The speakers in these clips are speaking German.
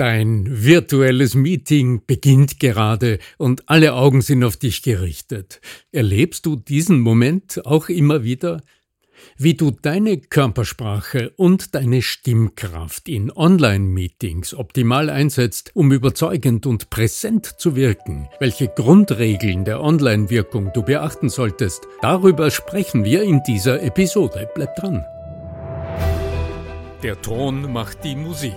Dein virtuelles Meeting beginnt gerade und alle Augen sind auf dich gerichtet. Erlebst du diesen Moment auch immer wieder? Wie du deine Körpersprache und deine Stimmkraft in Online-Meetings optimal einsetzt, um überzeugend und präsent zu wirken, welche Grundregeln der Online-Wirkung du beachten solltest, darüber sprechen wir in dieser Episode. Bleib dran. Der Ton macht die Musik.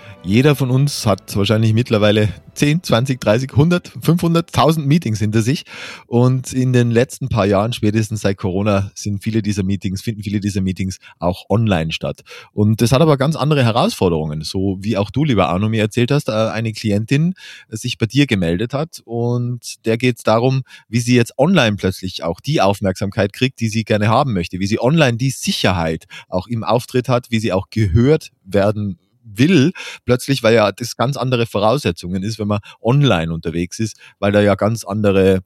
Jeder von uns hat wahrscheinlich mittlerweile 10, 20, 30, 100, 500, 1000 Meetings hinter sich. Und in den letzten paar Jahren, spätestens seit Corona, sind viele dieser Meetings, finden viele dieser Meetings auch online statt. Und das hat aber ganz andere Herausforderungen. So wie auch du, lieber Arno, mir erzählt hast, äh, eine Klientin sich bei dir gemeldet hat und der geht es darum, wie sie jetzt online plötzlich auch die Aufmerksamkeit kriegt, die sie gerne haben möchte, wie sie online die Sicherheit auch im Auftritt hat, wie sie auch gehört werden will, plötzlich, weil ja das ganz andere Voraussetzungen ist, wenn man online unterwegs ist, weil da ja ganz andere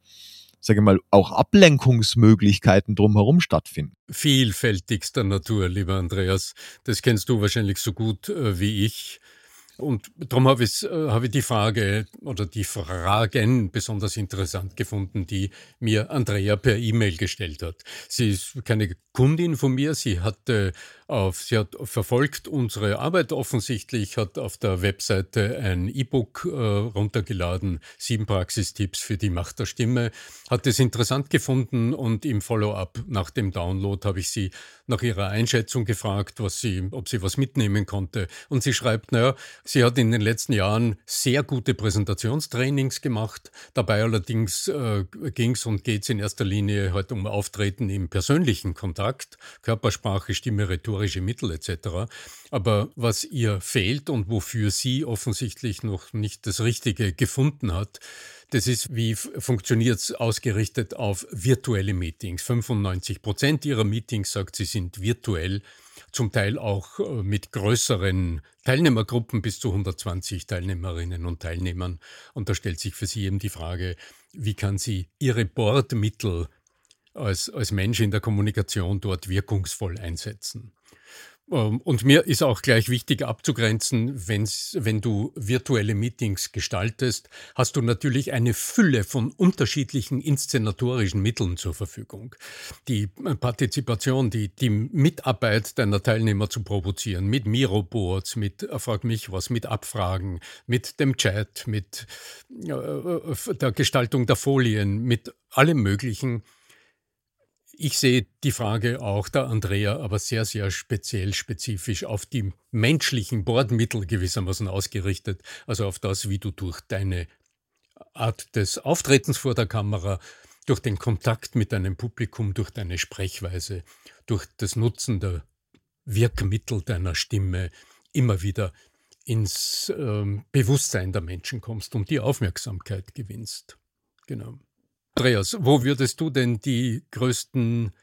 sage ich mal, auch Ablenkungsmöglichkeiten drumherum stattfinden. Vielfältigster Natur, lieber Andreas. Das kennst du wahrscheinlich so gut äh, wie ich. Und darum habe ich, äh, habe ich die Frage oder die Fragen besonders interessant gefunden, die mir Andrea per E-Mail gestellt hat. Sie ist keine Kundin von mir, sie hatte auf, sie hat verfolgt unsere Arbeit offensichtlich, hat auf der Webseite ein E-Book äh, runtergeladen, sieben Praxistipps für die Macht der Stimme, hat es interessant gefunden und im Follow-up nach dem Download habe ich sie nach ihrer Einschätzung gefragt, was sie, ob sie was mitnehmen konnte. Und sie schreibt, naja, sie hat in den letzten Jahren sehr gute Präsentationstrainings gemacht. Dabei allerdings äh, ging es und geht es in erster Linie heute um Auftreten im persönlichen Kontakt, Körpersprache, Stimme, Rhetorik rhetorische Mittel etc. Aber was ihr fehlt und wofür sie offensichtlich noch nicht das Richtige gefunden hat, das ist, wie funktioniert es ausgerichtet auf virtuelle Meetings. 95 Prozent ihrer Meetings, sagt sie, sind virtuell, zum Teil auch äh, mit größeren Teilnehmergruppen bis zu 120 Teilnehmerinnen und Teilnehmern. Und da stellt sich für sie eben die Frage, wie kann sie ihre Bordmittel als, als Mensch in der Kommunikation dort wirkungsvoll einsetzen. Ähm, und mir ist auch gleich wichtig abzugrenzen, wenn's, wenn du virtuelle Meetings gestaltest, hast du natürlich eine Fülle von unterschiedlichen inszenatorischen Mitteln zur Verfügung. Die Partizipation, die, die Mitarbeit deiner Teilnehmer zu provozieren, mit Miroboards, mit äh, Frag mich was, mit Abfragen, mit dem Chat, mit äh, äh der Gestaltung der Folien, mit allem Möglichen ich sehe die Frage auch der Andrea aber sehr, sehr speziell, spezifisch auf die menschlichen Bordmittel gewissermaßen ausgerichtet, also auf das, wie du durch deine Art des Auftretens vor der Kamera, durch den Kontakt mit deinem Publikum, durch deine Sprechweise, durch das Nutzen der Wirkmittel deiner Stimme immer wieder ins äh, Bewusstsein der Menschen kommst und die Aufmerksamkeit gewinnst. Genau. Andreas, wo würdest du denn die größten,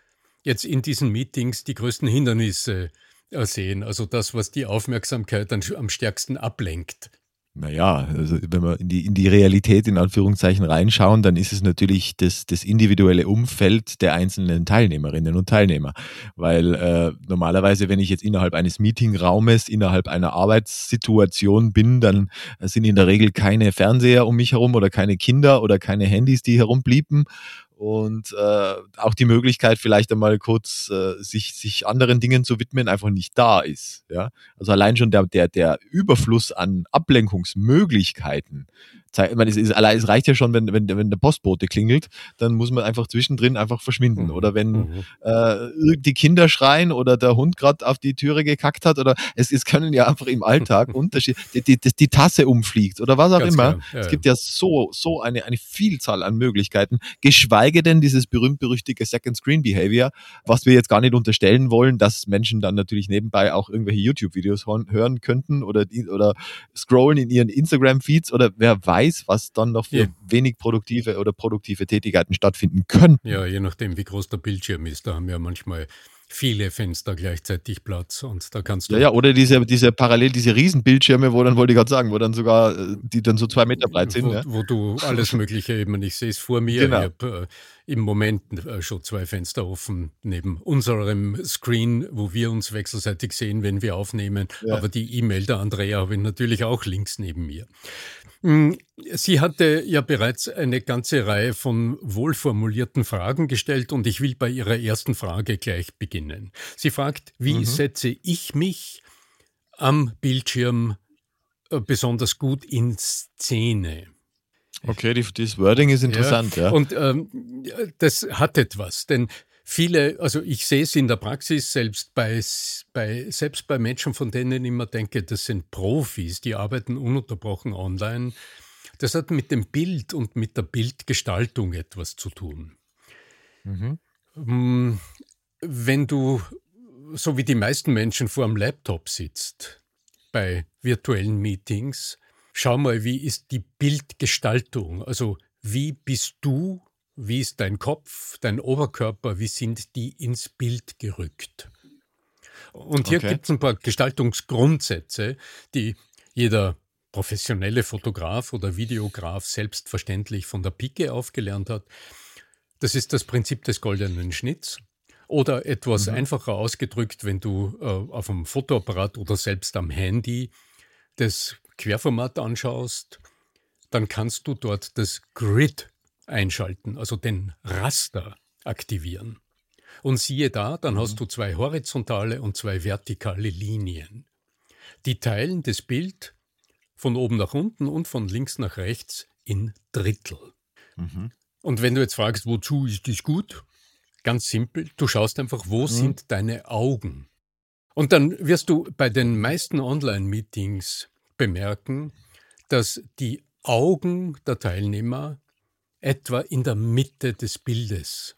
jetzt in diesen Meetings, die größten Hindernisse sehen? Also das, was die Aufmerksamkeit am stärksten ablenkt? Naja, also wenn wir in die, in die Realität in Anführungszeichen reinschauen, dann ist es natürlich das, das individuelle Umfeld der einzelnen Teilnehmerinnen und Teilnehmer. Weil äh, normalerweise, wenn ich jetzt innerhalb eines Meetingraumes, innerhalb einer Arbeitssituation bin, dann sind in der Regel keine Fernseher um mich herum oder keine Kinder oder keine Handys, die herumblieben und äh, auch die Möglichkeit, vielleicht einmal kurz äh, sich, sich anderen Dingen zu widmen, einfach nicht da ist. Ja? Also allein schon der, der, der Überfluss an Ablenkungsmöglichkeiten ich meine, es, ist, es reicht ja schon, wenn, wenn, wenn der Postbote klingelt, dann muss man einfach zwischendrin einfach verschwinden. Mhm. Oder wenn mhm. äh, die Kinder schreien oder der Hund gerade auf die Türe gekackt hat oder es, es können ja einfach im Alltag Unterschied, die, die, die, Tasse umfliegt oder was auch Ganz immer. Ja, es gibt ja so, so eine, eine Vielzahl an Möglichkeiten, geschweige denn dieses berühmt-berüchtigte Second Screen Behavior, was wir jetzt gar nicht unterstellen wollen, dass Menschen dann natürlich nebenbei auch irgendwelche YouTube-Videos hören könnten oder, oder scrollen in ihren Instagram-Feeds oder wer weiß, was dann noch für ja. wenig produktive oder produktive Tätigkeiten stattfinden könnten. Ja, je nachdem, wie groß der Bildschirm ist. Da haben wir manchmal viele Fenster gleichzeitig Platz und da kannst du. Ja, ja, oder diese, diese parallel, diese Riesenbildschirme, wo dann, wollte ich gerade sagen, wo dann sogar, äh, die dann so zwei Meter breit sind. Wo, ja. wo du alles Mögliche eben, ich sehe es vor mir, Genau. ich habe äh, im Moment äh, schon zwei Fenster offen neben unserem Screen, wo wir uns wechselseitig sehen, wenn wir aufnehmen. Ja. Aber die E-Mail der Andrea habe ich natürlich auch links neben mir. Mm, Sie hatte ja bereits eine ganze Reihe von wohlformulierten Fragen gestellt und ich will bei ihrer ersten Frage gleich beginnen. Sie fragt, wie Mhm. setze ich mich am Bildschirm äh, besonders gut in Szene? Okay, die, das Wording ist interessant, ja. Und ähm, das hat etwas, denn viele, also ich sehe es in der Praxis selbst bei, bei selbst bei Menschen, von denen ich immer denke, das sind Profis, die arbeiten ununterbrochen online. Das hat mit dem Bild und mit der Bildgestaltung etwas zu tun. Mhm. Mm, Wenn du, so wie die meisten Menschen, vor dem Laptop sitzt, bei virtuellen Meetings, schau mal, wie ist die Bildgestaltung? Also, wie bist du, wie ist dein Kopf, dein Oberkörper, wie sind die ins Bild gerückt? Und hier Okay. gibt es ein paar Gestaltungsgrundsätze, die jeder professionelle Fotograf oder Videograf selbstverständlich von der Pike aufgelernt hat. Das ist das Prinzip des goldenen Schnitts. Oder etwas Mhm. einfacher ausgedrückt, wenn du äh, auf einem Fotoapparat oder selbst am Handy das Querformat anschaust, dann kannst du dort das Grid einschalten, also den Raster aktivieren. Und siehe da, dann hast du zwei horizontale und zwei vertikale Linien. Die teilen das Bild von oben nach unten und von links nach rechts in Drittel. Mhm. Und wenn du jetzt fragst, wozu ist das gut? Ganz simpel, du schaust einfach, wo sind deine Augen? Und dann wirst du bei den meisten Online-Meetings bemerken, dass die Augen der Teilnehmer etwa in der Mitte des Bildes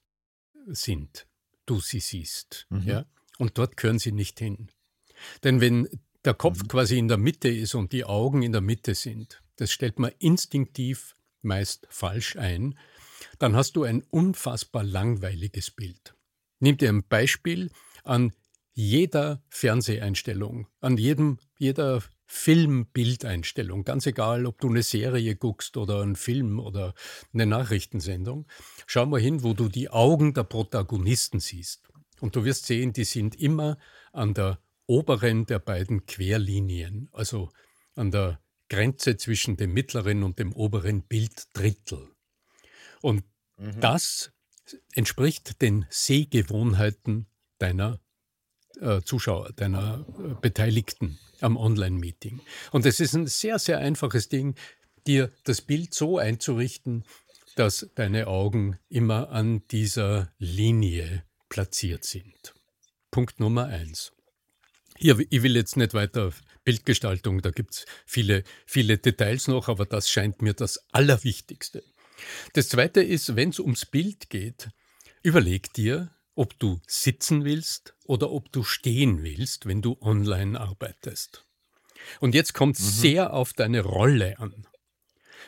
sind, du sie siehst. Mhm. Ja? Und dort gehören sie nicht hin. Denn wenn der Kopf quasi in der Mitte ist und die Augen in der Mitte sind, das stellt man instinktiv meist falsch ein, dann hast du ein unfassbar langweiliges Bild. Nimm dir ein Beispiel an jeder Fernseheinstellung, an jedem, jeder Filmbildeinstellung, ganz egal, ob du eine Serie guckst oder einen Film oder eine Nachrichtensendung, schau mal hin, wo du die Augen der Protagonisten siehst. Und du wirst sehen, die sind immer an der oberen der beiden Querlinien, also an der Grenze zwischen dem mittleren und dem oberen Bilddrittel. Und Mhm. das entspricht den Sehgewohnheiten deiner äh, Zuschauer, deiner äh, Beteiligten am Online-Meeting. Und es ist ein sehr, sehr einfaches Ding, dir das Bild so einzurichten, dass deine Augen immer an dieser Linie platziert sind. Punkt Nummer eins. Hier, ich will jetzt nicht weiter Bildgestaltung, da gibt es viele, viele Details noch, aber das scheint mir das Allerwichtigste. Das Zweite ist, wenn es ums Bild geht, überleg dir, ob du sitzen willst oder ob du stehen willst, wenn du online arbeitest. Und jetzt kommt es sehr auf deine Rolle an.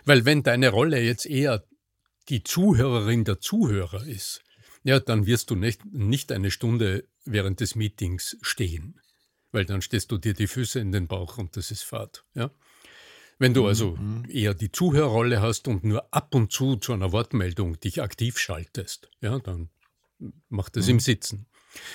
Weil wenn deine Rolle jetzt eher die Zuhörerin der Zuhörer ist, ja, dann wirst du nicht, nicht eine Stunde während des Meetings stehen. Weil dann stehst du dir die Füße in den Bauch und das ist Fahrt. Ja? Wenn du also eher die Zuhörerrolle hast und nur ab und zu zu einer Wortmeldung dich aktiv schaltest, ja, dann mach das im Sitzen.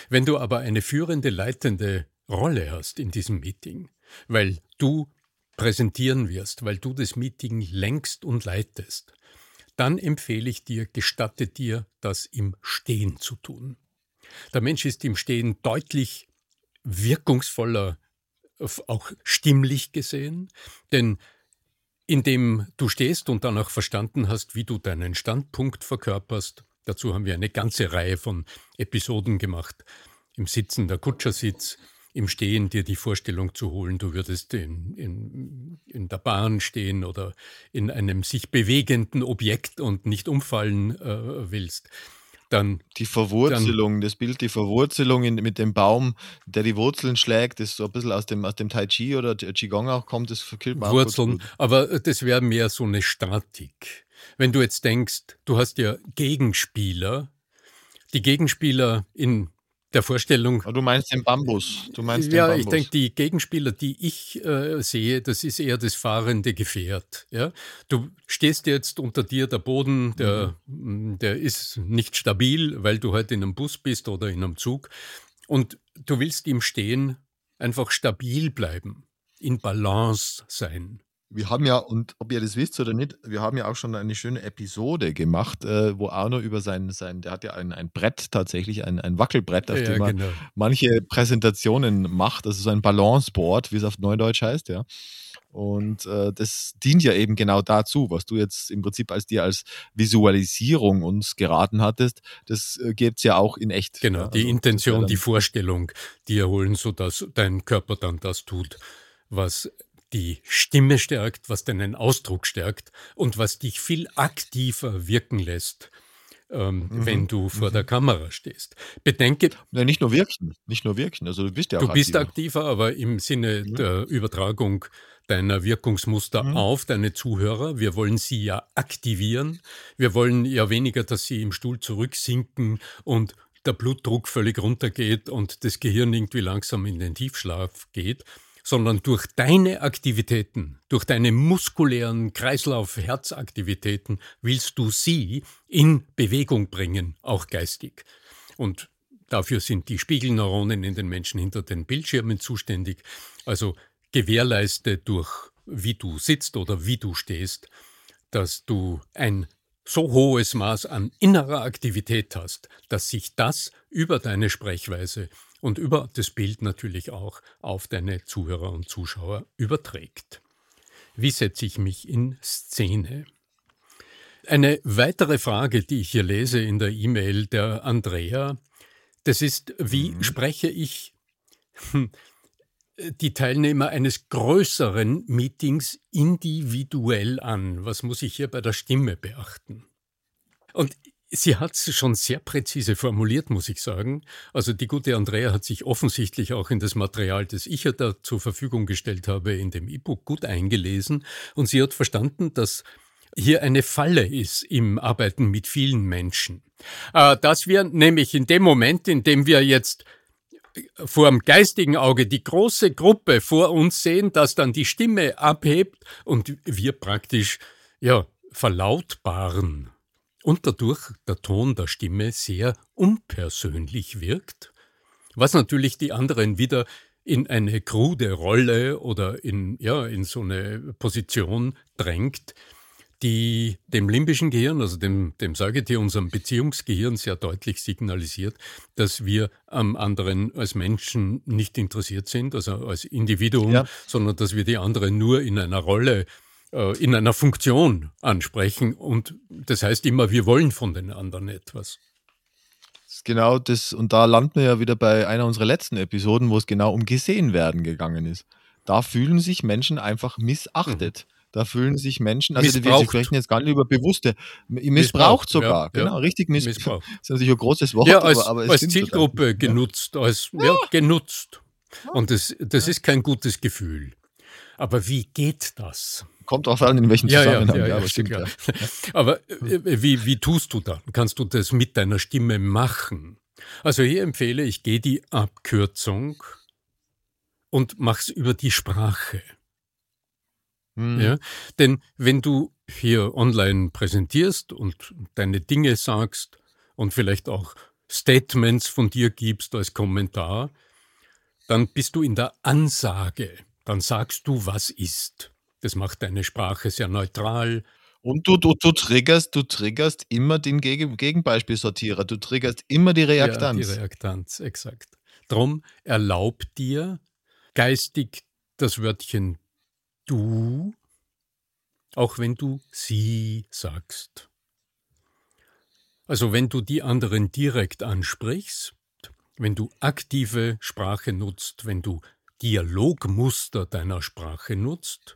Wenn du aber eine führende, leitende Rolle hast in diesem Meeting, weil du präsentieren wirst, weil du das Meeting lenkst und leitest, dann empfehle ich dir, gestatte dir, das im Stehen zu tun. Der Mensch ist im Stehen deutlich wirkungsvoller, auch stimmlich gesehen, denn indem du stehst und dann auch verstanden hast, wie du deinen Standpunkt verkörperst, dazu haben wir eine ganze Reihe von Episoden gemacht, im Sitzen der Kutschersitz, im Stehen dir die Vorstellung zu holen, du würdest in, in, in der Bahn stehen oder in einem sich bewegenden Objekt und nicht umfallen äh, willst, dann Die Verwurzelung, das Bild, die Verwurzelung in, mit dem Baum, der die Wurzeln schlägt, das so ein bisschen aus dem, aus dem Tai Chi oder Qigong auch kommt, das verkillt man Wurzeln, aber das wäre mehr so eine Statik. Wenn du jetzt denkst, du hast ja Gegenspieler, die Gegenspieler in der Vorstellung. Ah, du meinst den Bambus. Du meinst ja, den ich denke, die Gegenspieler, die ich äh, sehe, das ist eher das fahrende Gefährt. Ja? Du stehst jetzt unter dir, der Boden, der, mhm. der ist nicht stabil, weil du halt in einem Bus bist oder in einem Zug. Und du willst im Stehen einfach stabil bleiben, in Balance sein. Wir haben ja, und ob ihr das wisst oder nicht, wir haben ja auch schon eine schöne Episode gemacht, äh, wo Arno über sein, sein, der hat ja ein, ein Brett tatsächlich, ein, ein Wackelbrett, auf ja, dem man genau. manche Präsentationen macht, also so ein Balanceboard, wie es auf Neudeutsch heißt, ja. Und äh, das dient ja eben genau dazu, was du jetzt im Prinzip als dir als Visualisierung uns geraten hattest, das äh, gibt es ja auch in echt. Genau, ja? die also, Intention, die Vorstellung, die erholen, sodass dein Körper dann das tut, was die Stimme stärkt, was deinen Ausdruck stärkt und was dich viel aktiver wirken lässt, ähm, mhm. wenn du vor mhm. der Kamera stehst. Bedenke. Ja, nicht nur wirken, nicht nur wirken. Also du bist ja auch Du bist aktiver, aber im Sinne mhm. der Übertragung deiner Wirkungsmuster mhm. auf deine Zuhörer. Wir wollen sie ja aktivieren. Wir wollen ja weniger, dass sie im Stuhl zurücksinken und der Blutdruck völlig runtergeht und das Gehirn irgendwie langsam in den Tiefschlaf geht, sondern durch deine Aktivitäten, durch deine muskulären Kreislauf-Herzaktivitäten willst du sie in Bewegung bringen, auch geistig. Und dafür sind die Spiegelneuronen in den Menschen hinter den Bildschirmen zuständig. Also gewährleiste durch wie du sitzt oder wie du stehst, dass du ein so hohes Maß an innerer Aktivität hast, dass sich das über deine Sprechweise und über das Bild natürlich auch auf deine Zuhörer und Zuschauer überträgt. Wie setze ich mich in Szene? Eine weitere Frage, die ich hier lese in der E-Mail der Andrea, das ist, wie mhm. spreche ich hm, die Teilnehmer eines größeren Meetings individuell an? Was muss ich hier bei der Stimme beachten? Und Sie hat es schon sehr präzise formuliert, muss ich sagen. Also die gute Andrea hat sich offensichtlich auch in das Material, das ich ihr da zur Verfügung gestellt habe, in dem E-Book gut eingelesen und sie hat verstanden, dass hier eine Falle ist im Arbeiten mit vielen Menschen. Äh, dass wir nämlich in dem Moment, in dem wir jetzt vor dem geistigen Auge die große Gruppe vor uns sehen, dass dann die Stimme abhebt und wir praktisch ja verlautbaren und dadurch der Ton der Stimme sehr unpersönlich wirkt, was natürlich die anderen wieder in eine krude Rolle oder in, ja, in so eine Position drängt, die dem limbischen Gehirn, also dem, dem Säugetier, unserem Beziehungsgehirn sehr deutlich signalisiert, dass wir am anderen als Menschen nicht interessiert sind, also als Individuum, ja. sondern dass wir die anderen nur in einer Rolle in einer Funktion ansprechen. Und das heißt immer, wir wollen von den anderen etwas. Genau das, und da landen wir ja wieder bei einer unserer letzten Episoden, wo es genau um gesehen werden gegangen ist. Da fühlen sich Menschen einfach missachtet. Mhm. Da fühlen sich Menschen, also missbraucht. wir sprechen jetzt gar nicht über bewusste, missbraucht, missbraucht sogar, ja, genau, ja. richtig missbraucht. Das ist natürlich ein großes Wort, ja, als, aber, aber als Zielgruppe total. genutzt, als ja, genutzt. Und das, das ist kein gutes Gefühl. Aber wie geht das? Kommt auch an, in welchem Zusammenhang. Ja, ja, ja, aber stimmt, ja. Aber äh, wie, wie tust du dann? Kannst du das mit deiner Stimme machen? Also hier empfehle ich, geh die Abkürzung und mach's über die Sprache. Hm. Ja? Denn wenn du hier online präsentierst und deine Dinge sagst und vielleicht auch Statements von dir gibst als Kommentar, dann bist du in der Ansage. Dann sagst du, was ist. Das macht deine Sprache sehr neutral. Und du, du, du, triggerst, du triggerst immer den Gegen Gegenbeispielsortierer. Du triggerst immer die Reaktanz. Ja, die Reaktanz, exakt. Drum erlaub dir geistig das Wörtchen du, auch wenn du sie sagst. Also wenn du die anderen direkt ansprichst, wenn du aktive Sprache nutzt, wenn du Dialogmuster deiner Sprache nutzt,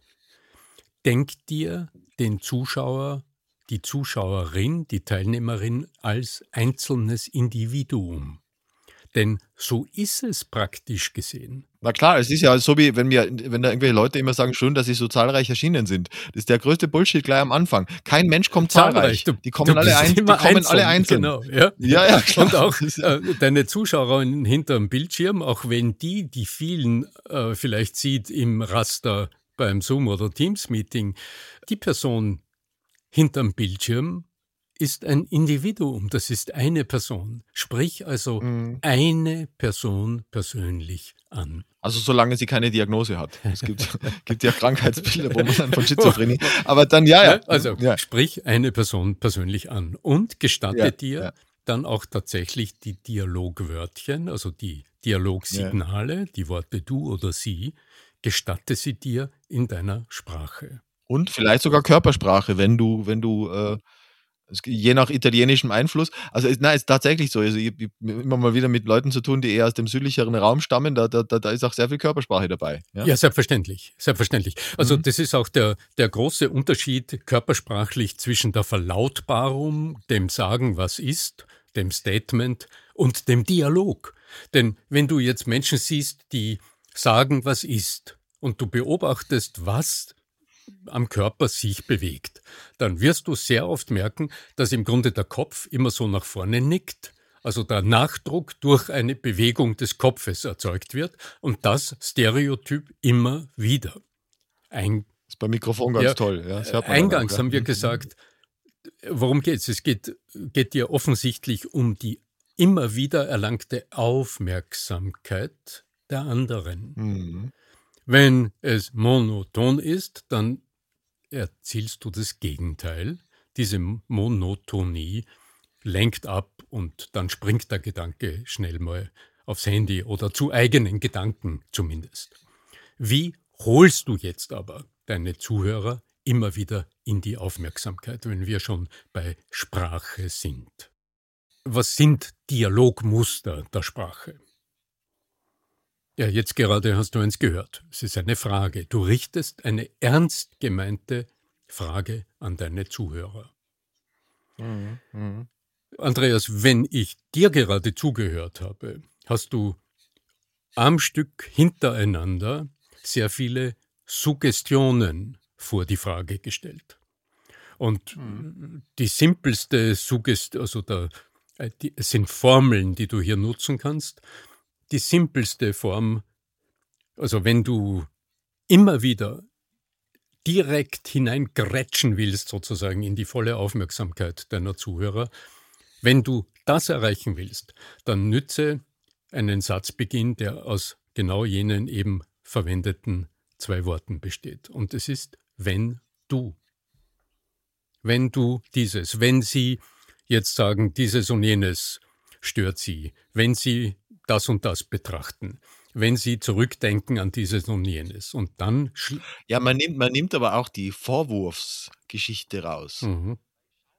denk dir den Zuschauer, die Zuschauerin, die Teilnehmerin als einzelnes Individuum. Denn so ist es praktisch gesehen. Na klar, es ist ja so wie, wenn wir, wenn da irgendwelche Leute immer sagen, schön, dass sie so zahlreich erschienen sind. Das ist der größte Bullshit gleich am Anfang. Kein Mensch kommt zahlreich. Du, die kommen alle, ein, die kommen einzeln, alle einzeln. Genau, ja. ja, ja klar. Und auch äh, deine Zuschauer hinterm Bildschirm, auch wenn die, die vielen äh, vielleicht sieht im Raster beim Zoom oder Teams Meeting, die Person hinterm Bildschirm ist ein Individuum, das ist eine Person. Sprich also mhm. eine Person persönlich an. Also solange sie keine Diagnose hat. Es gibt, gibt ja Krankheitsbilder, wo man dann von Schizophrenie. Aber dann ja, ja. Also ja. sprich eine Person persönlich an und gestatte ja, dir ja. dann auch tatsächlich die Dialogwörtchen, also die Dialogsignale, die Worte du oder sie, gestatte sie dir in deiner Sprache. Und vielleicht sogar Körpersprache, wenn du, wenn du äh, Je nach italienischem Einfluss. Also, es, nein, ist tatsächlich so. Also, ich habe immer mal wieder mit Leuten zu tun, die eher aus dem südlicheren Raum stammen. Da, da, da ist auch sehr viel Körpersprache dabei. Ja, ja selbstverständlich. Selbstverständlich. Also, mhm. das ist auch der, der große Unterschied körpersprachlich zwischen der Verlautbarung, dem Sagen, was ist, dem Statement und dem Dialog. Denn wenn du jetzt Menschen siehst, die sagen, was ist, und du beobachtest, was am Körper sich bewegt, dann wirst du sehr oft merken, dass im Grunde der Kopf immer so nach vorne nickt, also der Nachdruck durch eine Bewegung des Kopfes erzeugt wird und das Stereotyp immer wieder. Ein, das ist beim Mikrofon ganz ja, toll. Ja, eingangs auch, haben wir gesagt, worum geht es? Es geht, geht dir offensichtlich um die immer wieder erlangte Aufmerksamkeit der anderen. Mhm. Wenn es monoton ist, dann erzielst du das Gegenteil. Diese Monotonie lenkt ab und dann springt der Gedanke schnell mal aufs Handy oder zu eigenen Gedanken zumindest. Wie holst du jetzt aber deine Zuhörer immer wieder in die Aufmerksamkeit, wenn wir schon bei Sprache sind? Was sind Dialogmuster der Sprache? Ja, jetzt gerade hast du eins gehört. Es ist eine Frage. Du richtest eine ernst gemeinte Frage an deine Zuhörer. Mhm, mh. Andreas, wenn ich dir gerade zugehört habe, hast du am Stück hintereinander sehr viele Suggestionen vor die Frage gestellt. Und mhm. die simpelste Suggestion, also da, äh, die, es sind Formeln, die du hier nutzen kannst die simpelste Form, also wenn du immer wieder direkt hineingrätschen willst, sozusagen in die volle Aufmerksamkeit deiner Zuhörer, wenn du das erreichen willst, dann nütze einen Satzbeginn, der aus genau jenen eben verwendeten zwei Worten besteht. Und es ist wenn du. Wenn du dieses, wenn Sie jetzt sagen, dieses und jenes stört Sie, wenn Sie das und das betrachten, wenn Sie zurückdenken an dieses und jenes. Und dann. Ja, man nimmt, man nimmt aber auch die Vorwurfsgeschichte raus. Mhm.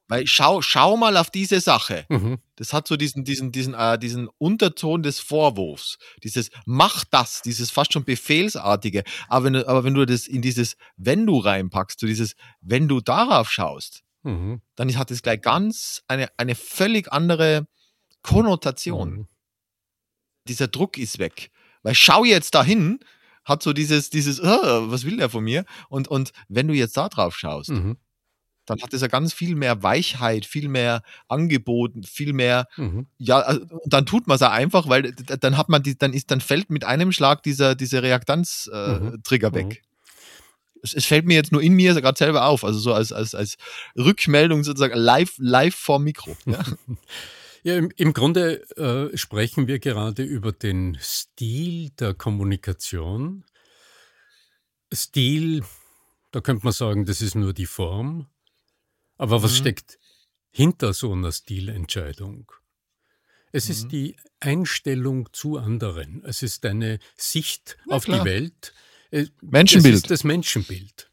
Weil schau, schau mal auf diese Sache. Mhm. Das hat so diesen, diesen, diesen, äh, diesen Unterton des Vorwurfs. Dieses mach das, dieses fast schon Befehlsartige. Aber wenn, aber wenn du das in dieses Wenn du reinpackst, so dieses Wenn du darauf schaust, mhm. dann hat es gleich ganz eine, eine völlig andere Konnotation. Mhm dieser Druck ist weg. Weil schau jetzt dahin, hat so dieses, dieses, oh, was will der von mir? Und, und wenn du jetzt da drauf schaust, mhm. dann hat es ja ganz viel mehr Weichheit, viel mehr Angeboten, viel mehr, mhm. ja, also, dann tut man es einfach, weil dann hat man die, dann ist, dann fällt mit einem Schlag dieser, dieser Reaktanz-Trigger äh, mhm. weg. Mhm. Es, es, fällt mir jetzt nur in mir gerade selber auf, also so als, als, als Rückmeldung sozusagen live, live vor Mikro. Ja. Ja, im, im Grunde äh, sprechen wir gerade über den Stil der Kommunikation. Stil, da könnte man sagen, das ist nur die Form. Aber was mhm. steckt hinter so einer Stilentscheidung? Es mhm. ist die Einstellung zu anderen. Es ist eine Sicht Na, auf klar. die Welt. Menschenbild. Es ist das Menschenbild.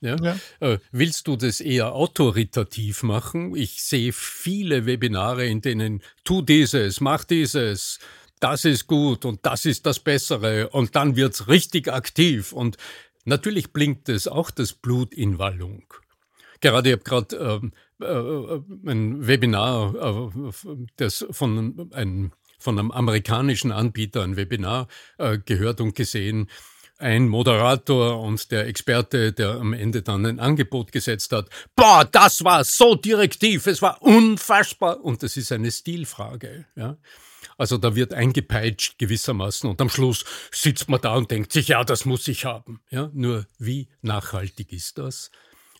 Ja? ja. Äh, willst du das eher autoritativ machen? Ich sehe viele Webinare, in denen tu dieses, mach dieses, das ist gut und das ist das Bessere und dann wird's richtig aktiv und natürlich blinkt es auch das Blut in Wallung. Gerade ich habe gerade ähm, äh, ein Webinar, äh, das von einem von einem amerikanischen Anbieter ein Webinar äh, gehört und gesehen, ein Moderator und der Experte, der am Ende dann ein Angebot gesetzt hat. Boah, das war so direktiv, es war unfassbar. Und das ist eine Stilfrage. Ja? Also da wird eingepeitscht gewissermaßen und am Schluss sitzt man da und denkt sich, ja, das muss ich haben. Ja? Nur wie nachhaltig ist das?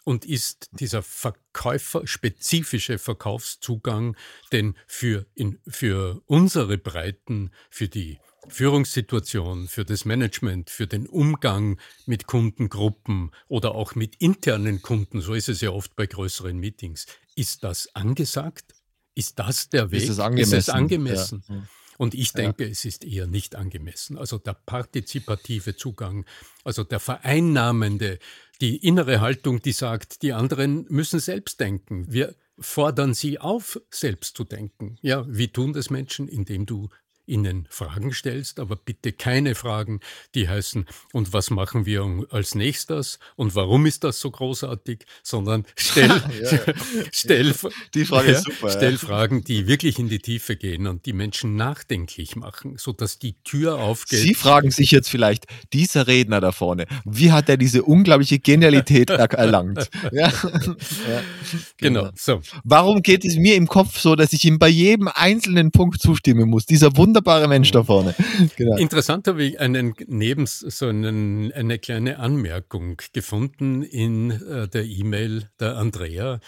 Und ist dieser Verkäufer, spezifische Verkaufszugang denn für, in, für unsere Breiten, für die Führungssituation, für das Management, für den Umgang mit Kundengruppen oder auch mit internen Kunden, so ist es ja oft bei größeren Meetings. Ist das angesagt? Ist das der Weg? Ist es angemessen? Ist es angemessen? Ja. Und ich denke, ja. es ist eher nicht angemessen. Also der partizipative Zugang, also der vereinnahmende, die innere Haltung, die sagt, die anderen müssen selbst denken. Wir fordern sie auf, selbst zu denken. Ja, wie tun das Menschen? Indem du ihnen Fragen stellst, aber bitte keine Fragen, die heißen, und was machen wir als nächstes und warum ist das so großartig, sondern stell, ja, stell, die Frage ist super, stell ja. Fragen, die wirklich in die Tiefe gehen und die Menschen nachdenklich machen, sodass die Tür aufgeht. Sie fragen sich jetzt vielleicht, dieser Redner da vorne, wie hat er diese unglaubliche Genialität erlangt? ja. Genau. genau. So. Warum geht es mir im Kopf so, dass ich ihm bei jedem einzelnen Punkt zustimmen muss? Dieser Wunder wunderbare Mensch da vorne. Genau. Interessant habe ich einen neben so einen, eine kleine Anmerkung gefunden in äh, der E-Mail der Andrea,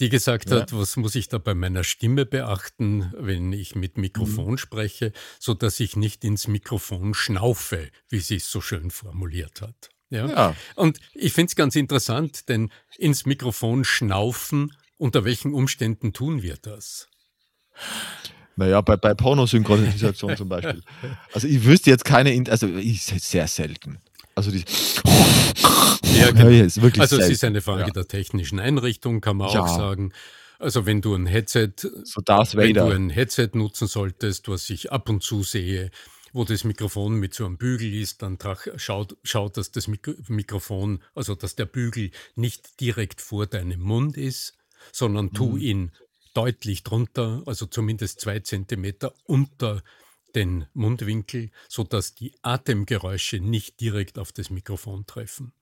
die gesagt ja. hat, was muss ich da bei meiner Stimme beachten, wenn ich mit Mikrofon mhm. spreche, so dass ich nicht ins Mikrofon schnaufe, wie sie es so schön formuliert hat. Ja. ja. Und ich finde es ganz interessant, denn ins Mikrofon schnaufen, unter welchen Umständen tun wir das? Naja, bei, bei Pornosynchronisation zum Beispiel. Also ich wüsste jetzt keine, also ich, sehr selten. Also die. Ja, genau. ja, ist wirklich also selten. es ist eine Frage ja. der technischen Einrichtung, kann man ja. auch sagen. Also wenn du ein Headset, so wenn du ein Headset nutzen solltest, was ich ab und zu sehe, wo das Mikrofon mit so einem Bügel ist, dann schaut, schaut, dass das Mikrofon, also dass der Bügel nicht direkt vor deinem Mund ist, sondern tu mhm. ihn deutlich drunter, also zumindest zwei Zentimeter unter den Mundwinkel, sodass die Atemgeräusche nicht direkt auf das Mikrofon treffen.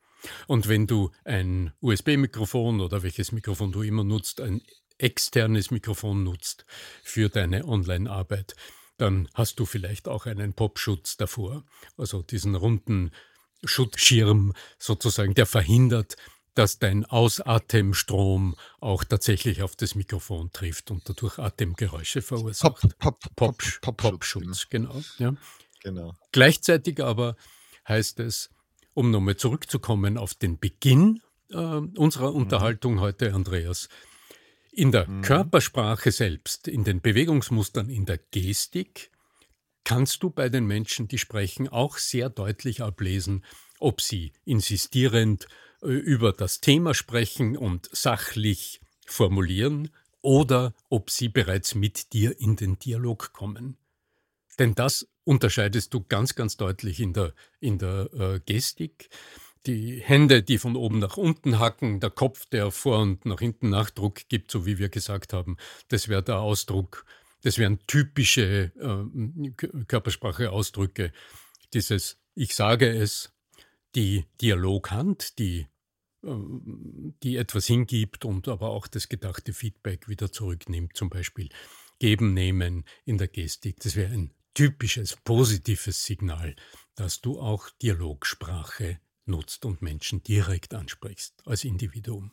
Und wenn du ein USB-Mikrofon oder welches Mikrofon du immer nutzt, ein externes Mikrofon nutzt für deine Online-Arbeit, dann hast du vielleicht auch einen Popschutz davor, also diesen runden Schutzschirm sozusagen, der verhindert, dass dein Ausatemstrom auch tatsächlich auf das Mikrofon trifft und dadurch Atemgeräusche verursacht. Pop, pop, pop, pop, Popschutz, genau. Ja. genau. Gleichzeitig aber heißt es, um nochmal zurückzukommen auf den Beginn äh, unserer mhm. Unterhaltung heute, Andreas, in der mhm. Körpersprache selbst, in den Bewegungsmustern, in der Gestik, kannst du bei den Menschen, die sprechen, auch sehr deutlich ablesen, ob sie insistierend über das Thema sprechen und sachlich formulieren oder ob sie bereits mit dir in den Dialog kommen. Denn das unterscheidest du ganz, ganz deutlich in der, in der äh, Gestik. Die Hände, die von oben nach unten hacken, der Kopf, der vor und nach hinten Nachdruck gibt, so wie wir gesagt haben, das wäre der Ausdruck, das wären typische äh, Körpersprache-Ausdrücke. Dieses Ich sage es, die Dialoghand, die, ähm, die etwas hingibt und aber auch das gedachte Feedback wieder zurücknimmt, zum Beispiel geben, nehmen in der Gestik. Das wäre ein typisches positives Signal, dass du auch Dialogsprache nutzt und Menschen direkt ansprichst als Individuum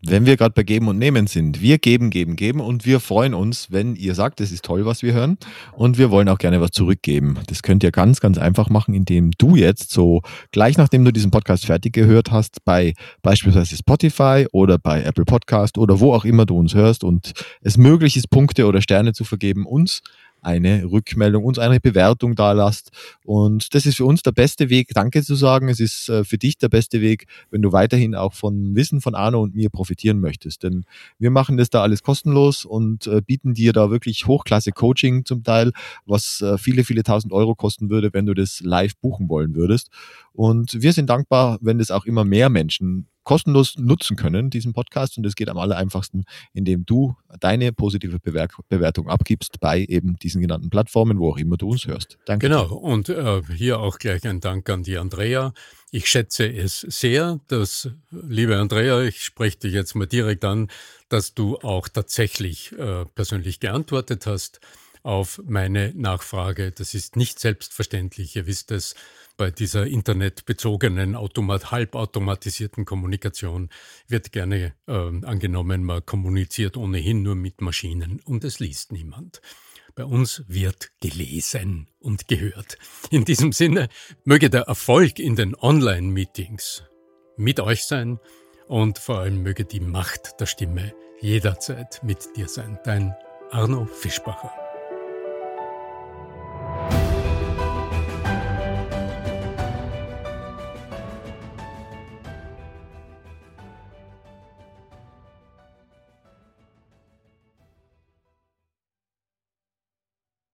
wenn wir gerade bei Geben und Nehmen sind. Wir geben, geben, geben und wir freuen uns, wenn ihr sagt, es ist toll, was wir hören und wir wollen auch gerne was zurückgeben. Das könnt ihr ganz, ganz einfach machen, indem du jetzt so gleich nachdem du diesen Podcast fertig gehört hast, bei beispielsweise Spotify oder bei Apple Podcast oder wo auch immer du uns hörst und es möglich ist, Punkte oder Sterne zu vergeben, uns eine Rückmeldung, uns eine Bewertung da lasst. Und das ist für uns der beste Weg, Danke zu sagen. Es ist äh, für dich der beste Weg, wenn du weiterhin auch von Wissen von Arno und mir profitieren möchtest. Denn wir machen das da alles kostenlos und äh, bieten dir da wirklich Hochklasse Coaching zum Teil, was äh, viele, viele tausend Euro kosten würde, wenn du das live buchen wollen würdest. Und wir sind dankbar, wenn das auch immer mehr Menschen kostenlos nutzen können, diesen Podcast. Und es geht am aller einfachsten, indem du deine positive Bewertung abgibst bei eben diesen genannten Plattformen, wo auch immer du uns hörst. Danke. Genau. Und äh, hier auch gleich ein Dank an die Andrea. Ich schätze es sehr, dass, liebe Andrea, ich spreche dich jetzt mal direkt an, dass du auch tatsächlich äh, persönlich geantwortet hast auf meine Nachfrage. Das ist nicht selbstverständlich. Ihr wisst es, bei dieser internetbezogenen, automat, halbautomatisierten Kommunikation wird gerne äh, angenommen, man kommuniziert ohnehin nur mit Maschinen und es liest niemand. Bei uns wird gelesen und gehört. In diesem Sinne möge der Erfolg in den Online-Meetings mit euch sein und vor allem möge die Macht der Stimme jederzeit mit dir sein. Dein Arno Fischbacher.